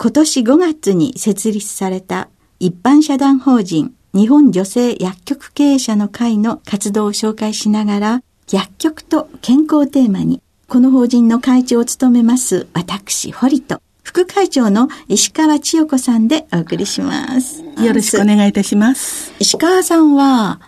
今年5月に設立された一般社団法人日本女性薬局経営者の会の活動を紹介しながら、薬局と健康テーマに、この法人の会長を務めます私、堀と、副会長の石川千代子さんでお送りします。よろしくお願いいたします。石川さんは、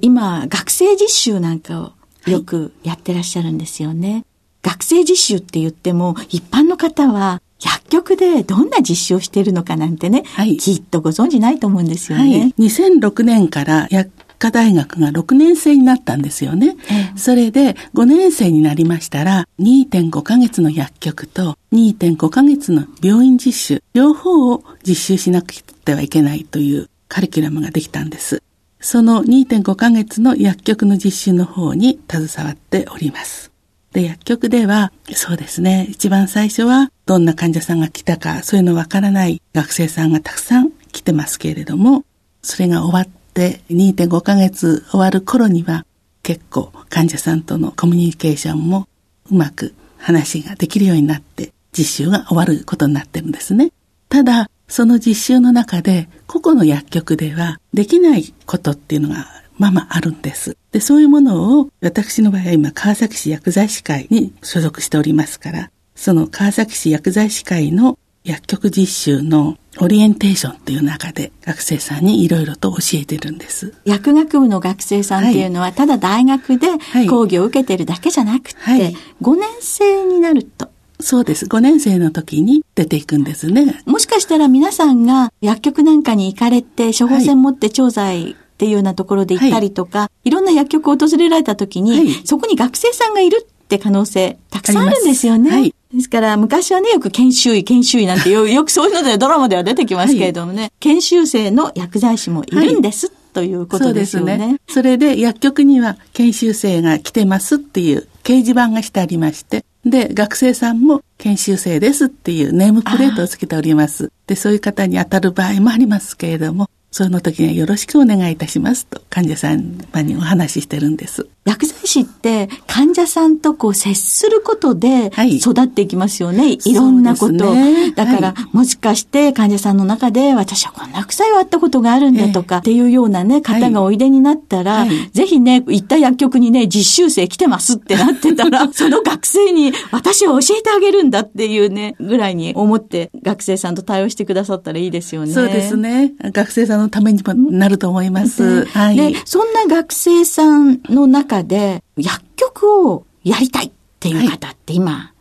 今、学生実習なんかをよくやってらっしゃるんですよね。はい、学生実習って言っても、一般の方は薬局でどんな実習をしているのかなんてね、はい、きっとご存知ないと思うんですよね。はい、2006年から薬科大学が6年生になったんですよね。ええ、それで5年生になりましたら2.5ヶ月の薬局と2.5ヶ月の病院実習両方を実習しなくてはいけないというカリキュラムができたんです。その2.5ヶ月の薬局の実習の方に携わっております。で、薬局では、そうですね、一番最初は、どんな患者さんが来たか、そういうのわからない学生さんがたくさん来てますけれども、それが終わって2.5ヶ月終わる頃には、結構患者さんとのコミュニケーションもうまく話ができるようになって、実習が終わることになってるんですね。ただ、その実習の中で、個々の薬局ではできないことっていうのがままあるんです。で、そういうものを、私の場合は今、川崎市薬剤師会に所属しておりますから、その川崎市薬剤師会の薬局実習のオリエンテーションっていう中で学生さんにいろいろと教えてるんです。薬学部の学生さんっていうのは、ただ大学で講義を受けてるだけじゃなくて、はい、5年生になると。そうです。5年生の時に出ていくんですね。もしかしたら皆さんが薬局なんかに行かれて、処方箋持って調剤っていうようなところで行ったりとか、はい、いろんな薬局を訪れられた時に、はい、そこに学生さんがいるって可能性たくさんあるんですよね。はい、ですから昔はね、よく研修医、研修医なんてよ よくそういうのでドラマでは出てきますけれどもね、研修生の薬剤師もいるんです。ということですよね。そうですね。それで薬局には研修生が来てますっていう掲示板がしてありまして、で、学生さんも研修生ですっていうネームプレートをつけております。で、そういう方に当たる場合もありますけれども、その時にはよろしくお願いいたしますと患者さんにお話ししてるんです。薬剤師って患者さんとこう接することで育っていきますよね。はい、いろんなこと。ね、だから、はい、もしかして患者さんの中で私はこんな副作用あったことがあるんだとか、っていうようなね、方がおいでになったら、はい、ぜひね、行った薬局にね、実習生来てますってなってたら、その学生に私は教えてあげるんだっていうね、ぐらいに思って学生さんと対応してくださったらいいですよね。そうですね。学生さんのためにもなると思います。はい。で、そんな学生さんの中で、薬局をやりたいっていう方って今、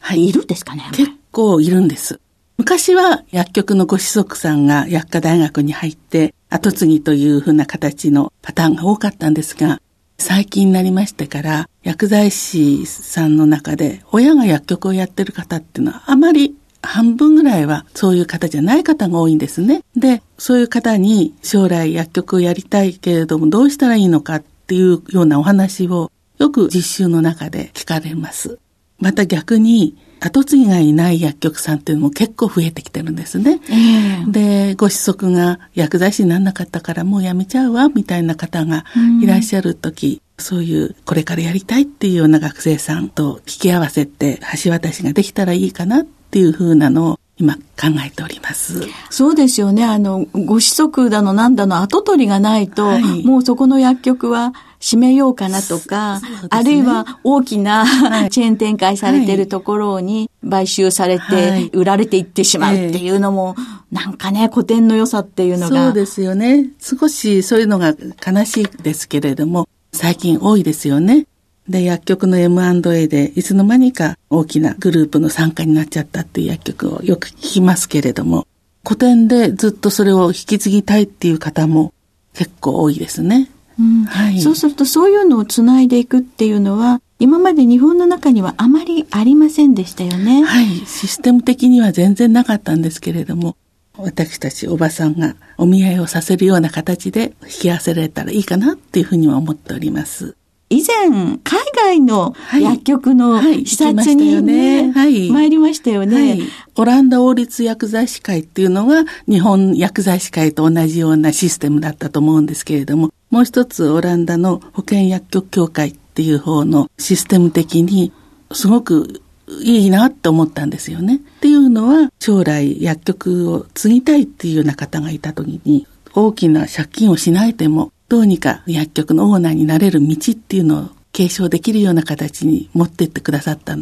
はい、いるんですかね結構いるんです。昔は薬局のご子息さんが薬科大学に入って後継ぎというふうな形のパターンが多かったんですが、最近になりましてから薬剤師さんの中で親が薬局をやってる方っていうのはあまり半分ぐらいはそういう方じゃない方が多いんですね。で、そういう方に将来薬局をやりたいけれどもどうしたらいいのかっていうようなお話をよく実習の中で聞かれます。また逆に後継ぎがいない薬局さんっていうのも結構増えてきてるんですね。えー、で、ご子息が薬剤師にならなかったからもうやめちゃうわ、みたいな方がいらっしゃる時、うん、そういうこれからやりたいっていうような学生さんと聞き合わせて橋渡しができたらいいかなっていうふうなのを今考えております。そうですよね。あの、ご子息だのなんだの後取りがないと、はい、もうそこの薬局は閉めようかなとか、ね、あるいは大きな、はい、チェーン展開されてるところに買収されて売られていってしまうっていうのも、なんかね、古典の良さっていうのが。そうですよね。少しそういうのが悲しいですけれども、最近多いですよね。で、薬局の M&A でいつの間にか大きなグループの参加になっちゃったっていう薬局をよく聞きますけれども、古典でずっとそれを引き継ぎたいっていう方も結構多いですね。うんはい、そうするとそういうのをつないでいくっていうのは今まで日本の中にはあまりありませんでしたよね。はい。システム的には全然なかったんですけれども、私たちおばさんがお見合いをさせるような形で引き合わせられたらいいかなっていうふうには思っております。以前、海外の薬局の視察にね、はい、参りましたよね、はい、オランダ王立薬剤師会っていうのが日本薬剤師会と同じようなシステムだったと思うんですけれども、もう一つオランダの保険薬局協会っていう方のシステム的にすごくいいなって思ったんですよね。っていうのは将来薬局を継ぎたいっていうような方がいた時に大きな借金をしないでもどうにか薬局のオーナーになれる道っていうのを継承できるような形に持ってってくださった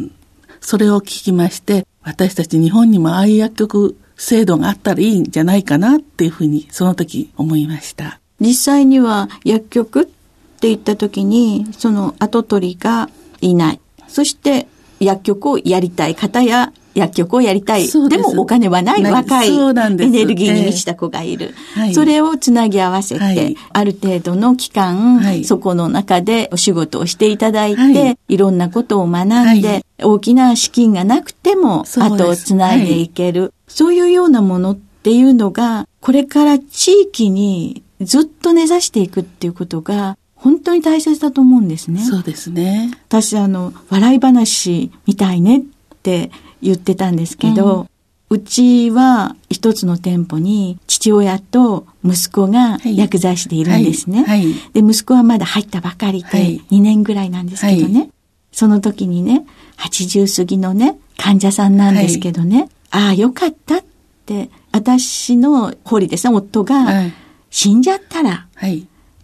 それを聞きまして、私たち日本にもああいう薬局制度があったらいいんじゃないかなっていうふうにその時思いました。実際には薬局って言った時にその後取りがいない。そして薬局をやりたい方や薬局をやりたい。でもお金はない若いエネルギーに満ちた子がいる。えーはい、それをつなぎ合わせて、はい、ある程度の期間、はい、そこの中でお仕事をしていただいて、い、ろんなことを学んで、大きな資金がなくても後をつないでいける。そういうようなものっていうのが、これから地域にずっと根ざしていくっていうことが、本当に大切だと思うんですね。そうですね。私、あの、笑い話みたいねって言ってたんですけど、うちは一つの店舗に父親と息子が薬剤師でいるんですね。はい。はい、で、息子はまだ入ったばかりで2年ぐらいなんですけどね。はい、その時にね、80過ぎのね、患者さんなんですけどね、ああ、よかったって、私の堀ですね、夫が、死んじゃったら、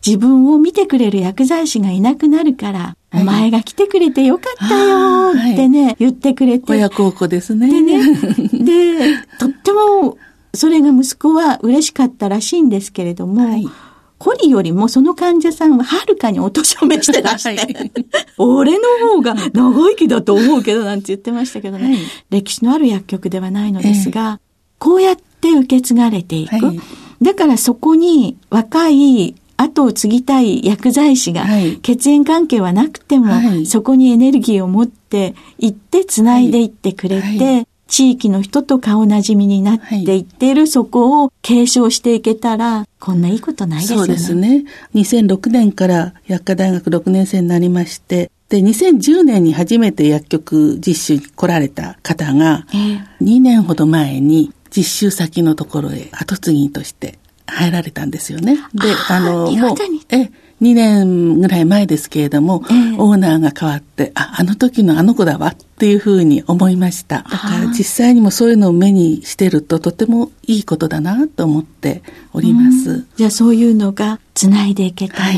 自分を見てくれる薬剤師がいなくなるから、お前が来てくれてよかったよってね、はい、言ってくれて。親孝行ですね。でね、で、とっても、それが息子は嬉しかったらしいんですけれども、はい。コリよりもその患者さんははるかにお年を召してらして、はい、俺の方が長生きだと思うけどなんて言ってましたけどね、はい、歴史のある薬局ではないのですが、えー、こうやって受け継がれていく。はい、だからそこに若い後を継ぎたい薬剤師が、血縁関係はなくても、はい、そこにエネルギーを持っていって繋いでいってくれて、地域の人と顔なじみになっていっている、そこを継承していけたら、こんないいことないですよね。そうですね。2006年から薬科大学6年生になりまして、で、2010年に初めて薬局実習に来られた方が、2年ほど前に実習先のところへ後継ぎとして入られたんですよね。で、あの、もう、え、2年ぐらい前ですけれども、えー、オーナーが変わって、あ、あの時のあの子だわっていうふうに思いました。だから実際にもそういうのを目にしてるととてもいいことだなと思っております。じゃあそういうのが繋いでいけたら、はい、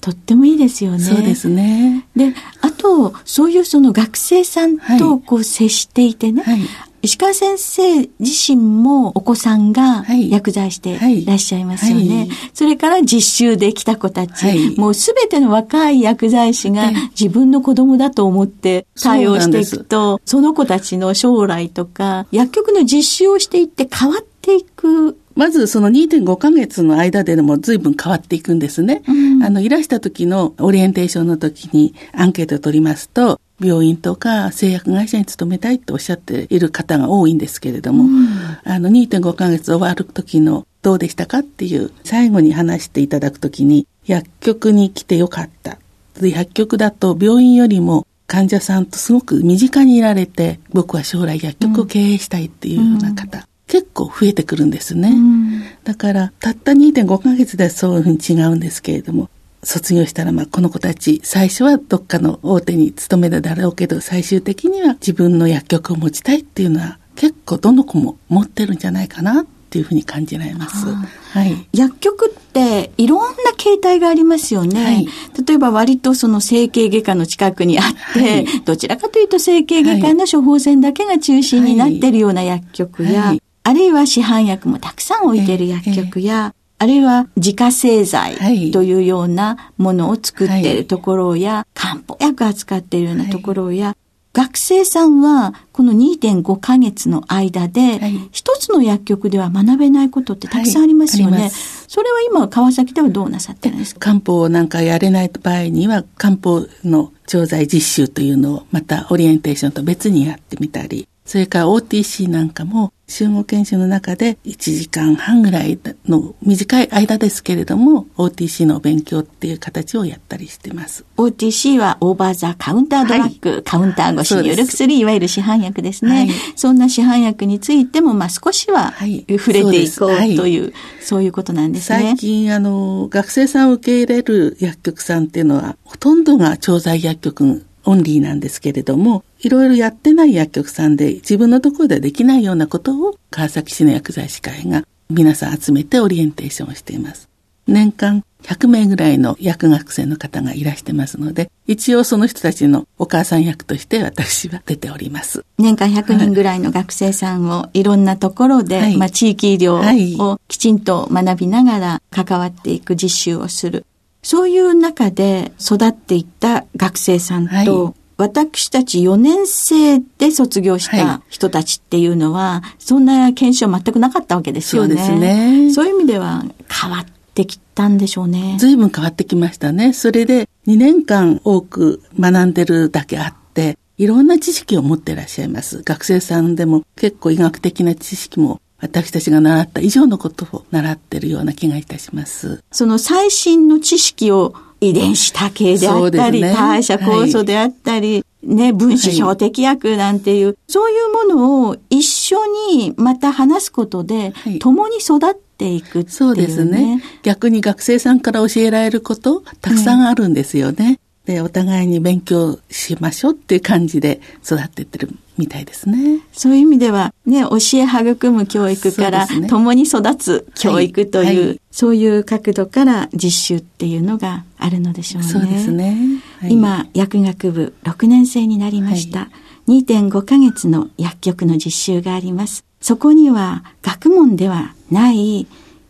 とってもいいですよね。そうですね。で、あと、そういうその学生さんとこう接していてね、はい、石川先生自身もお子さんが薬剤してい。らっしゃいますよね。はい。はい、それから実習で来た子たち、はい、もうすべての若い薬剤師が自分の子供だと思って対応していくと、その子たちの将来とか、薬局の実習をしていって変わっていくまずその2.5ヶ月の間でも随分変わっていくんですね。うん、あの、いらした時のオリエンテーションの時にアンケートを取りますと、病院とか製薬会社に勤めたいっておっしゃっている方が多いんですけれども、うん、あの2.5ヶ月終わる時のどうでしたかっていう最後に話していただくときに薬局に来てよかった。薬局だと病院よりも患者さんとすごく身近にいられて、僕は将来薬局を経営したいっていうような方、うん、結構増えてくるんですね。うん、だから、たった2.5ヶ月でそういうふうに違うんですけれども、卒業したら、まあ、この子たち、最初はどっかの大手に勤めるだろうけど、最終的には自分の薬局を持ちたいっていうのは、結構どの子も持ってるんじゃないかなっていうふうに感じられます。はい、薬局っていろんな形態がありますよね。はい、例えば割とその整形外科の近くにあって、はい、どちらかというと整形外科の処方箋だけが中心になっているような薬局や、あるいは市販薬もたくさん置いている薬局や、あるいは自家製剤というようなものを作ってい。るところや、漢方薬扱っているようなところや、学生さんはこの2.5ヶ月の間で、一つの薬局では学べないことってたくさんありますよね。はい、それは今川崎ではどうなさってるんですか？漢方なんかやれない場合には漢方の調剤実習というのをまたオリエンテーションと別にやってみたり、それから OTC なんかも集合研修の中で1時間半ぐらいの短い間ですけれども OTC の勉強っていう形をやったりしてます。OTC はオーバーザカウンタードラッグ、はい、カウンター越しによる薬、いわゆる市販薬ですね。はい、そんな市販薬についてもまあ少しは触れていこうという、そういうことなんですね。最近あの学生さんを受け入れる薬局さんっていうのはほとんどが調剤薬局オンリーなんですけれども、いろいろやってない薬局さんで自分のところではできないようなことを川崎市の薬剤師会が皆さん集めてオリエンテーションをしています。年間100名ぐらいの薬学生の方がいらしてますので、一応その人たちのお母さん役として私は出ております。年間100人ぐらいの学生さんをいろんなところで、はい、まあ地域医療をきちんと学びながら関わっていく実習をする。そういう中で育っていった学生さんと、はい私たち4年生で卒業した人たちっていうのは、はい、そんな研修は全くなかったわけですよね。そうですね。そういう意味では変わってきたんでしょうね。随分変わってきましたね。それで2年間多く学んでるだけあって、いろんな知識を持っていらっしゃいます。学生さんでも結構医学的な知識も私たちが習った以上のことを習ってるような気がいたします。その最新の知識を遺伝子多形であったり、ね、代謝酵素であったり、はい、ね、分子標的薬なんていう、はい、そういうものを一緒にまた話すことで、はい、共に育っていくっていう、ね、そうですね。逆に学生さんから教えられること、たくさんあるんですよね。で、お互いに勉強しましょうっていう感じで育ってってるみたいですね。そういう意味では、ね、教え育む教育から、共に育つ教育という、はいはい、そういう角度から実習っていうのがあるのでしょうね。そうですね。はい、今、薬学部6年生になりました。はい、2.5ヶ月の薬局の実習があります。そこには学問ではない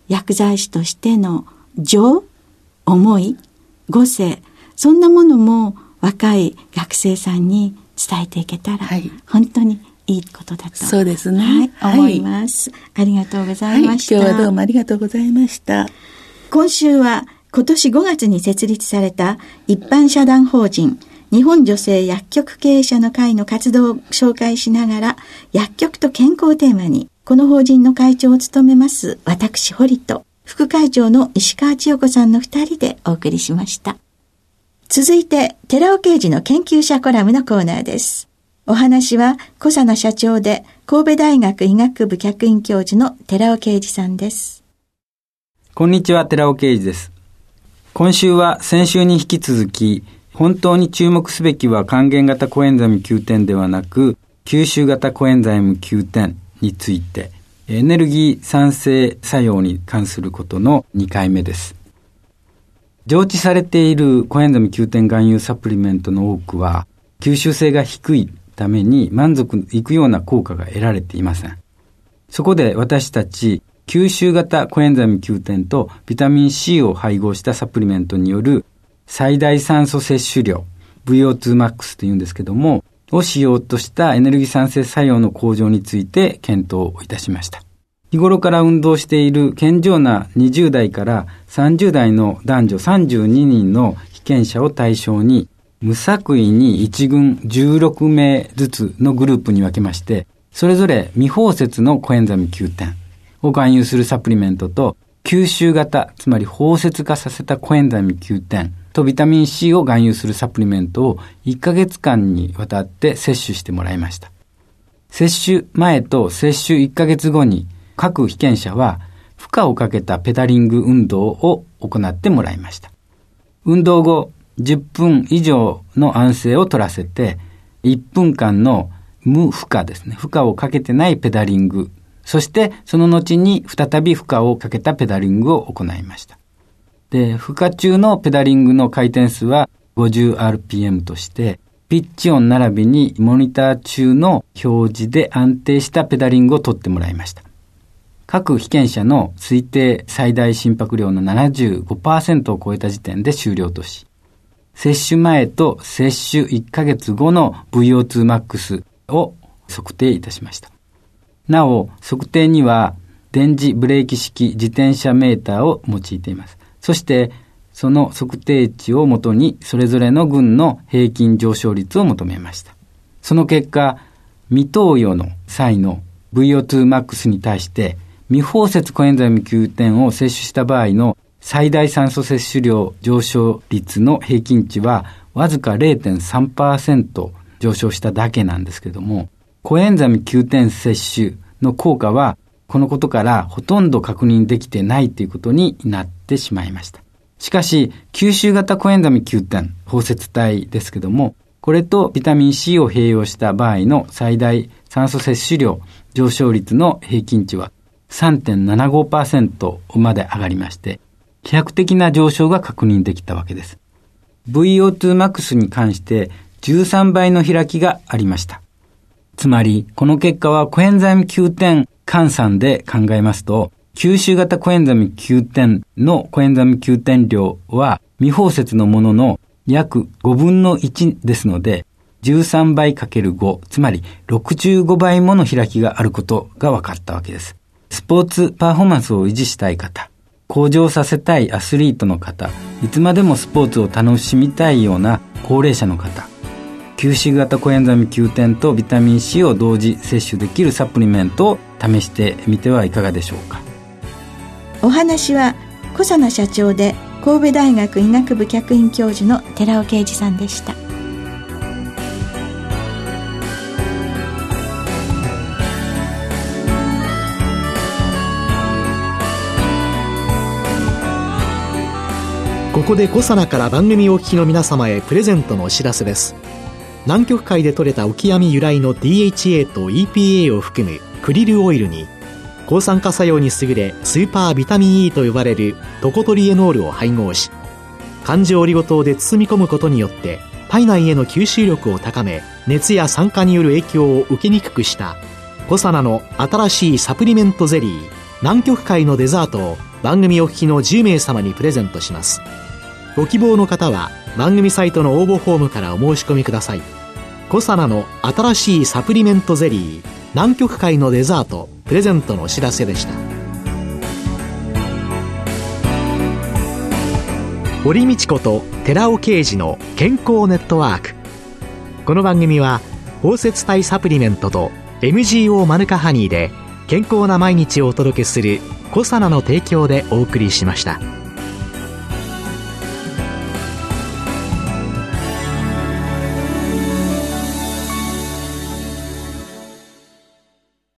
薬剤師としての情、思い、五性、そんなものも若い学生さんに伝えていけたら、はい、本当にいいことだと。そうですね。はい、思います、ありがとうございました、今日はどうもありがとうございました。今週は今年5月に設立された一般社団法人日本女性薬局経営者の会の活動を紹介しながら薬局と健康をテーマにこの法人の会長を務めます私堀と副会長の石川千代子さんの二人でお送りしました。続いて、寺尾刑事の研究者コラムのコーナーです。お話は、小佐野社長で、神戸大学医学部客員教授の寺尾啓二さんです。こんにちは、寺尾啓二です。今週は先週に引き続き、本当に注目すべきは還元型コエンザイム9点ではなく、吸収型コエンザイム9点について、エネルギー酸性作用に関することの2回目です。常知されているコエンザミ9点含有サプリメントの多くは吸収性が低いために満足いくような効果が得られていません。そこで私たち吸収型コエンザミ9点とビタミン C を配合したサプリメントによる最大酸素摂取量 VO2max というんですけどもを使用としたエネルギー酸性作用の向上について検討いたしました。日頃から運動している健常な20代から30代の男女32人の被験者を対象に、無作為に1軍16名ずつのグループに分けまして、それぞれ未包摂のコエンザミ9点を含有するサプリメントと、吸収型、つまり包摂化させたコエンザミ9点とビタミン C を含有するサプリメントを1ヶ月間にわたって摂取してもらいました。接種前と接種1ヶ月後に各被験者は負荷をかけたペダリング運動を行ってもらいました。運動後10分以上の安静を取らせて1分間の無負荷ですね。負荷をかけてないペダリング。そしてその後に再び負荷をかけたペダリングを行いました。で、負荷中のペダリングの回転数は 50rpm として、ピッチ音並びにモニター中の表示で安定したペダリングを取ってもらいました。各被験者の推定最大心拍量の75%を超えた時点で終了とし、接種前と接種1ヶ月後の VO2max を測定いたしました。なお、測定には電磁ブレーキ式自転車メーターを用いています。そして、その測定値をもとに、それぞれの群の平均上昇率を求めました。その結果、未投与の際の VO2max に対して、未包摂コエンザイム9点を摂取した場合の最大酸素摂取量上昇率の平均値はわずか0.3%上昇しただけなんですけども、コエンザミ9点摂取の効果はこのことからほとんど確認できてないということになってしまいました。しかし、吸収型コエンザミ9点包摂体ですけども、これとビタミン C を併用した場合の最大酸素摂取量上昇率の平均値は3.75%まで上がりまして、飛躍的な上昇が確認できたわけです。VO2max に関して13倍の開きがありました。つまり、この結果はコエンザイム9点換算で考えますと、吸収型コエンザミ9点のコエンザミ9点量は未包摂のものの約5分の1ですので、13倍かける5、つまり65倍もの開きがあることが分かったわけです。スポーツパフォーマンスを維持したい方、向上させたいアスリートの方、いつまでもスポーツを楽しみたいような高齢者の方、吸収型コエンザミ9点とビタミン C を同時摂取できるサプリメントを試してみてはいかがでしょうか。お話は小佐奈社長で神戸大学医学部客員教授の寺尾啓二さんでした。ここでコサナから番組お聞きの皆様へプレゼントのお知らせです。南極海で採れたオキアミ由来の DHA と EPA を含むクリルオイルに抗酸化作用に優れスーパービタミン E と呼ばれるトコトリエノールを配合し環状オリゴ糖で包み込むことによって体内への吸収力を高め熱や酸化による影響を受けにくくしたコサナの新しいサプリメントゼリー南極海のデザートを番組お聞きの10名様にプレゼントします。ご希望の方は番組サイトの応募フォームからお申し込みください。コサナの新しいサプリメントゼリー南極海のデザートプレゼントのお知らせでした。堀道子と寺尾啓二の健康ネットワーク。この番組は包摂体サプリメントと MGO マヌカハニーで健康な毎日をお届けするコサナの提供でお送りしました。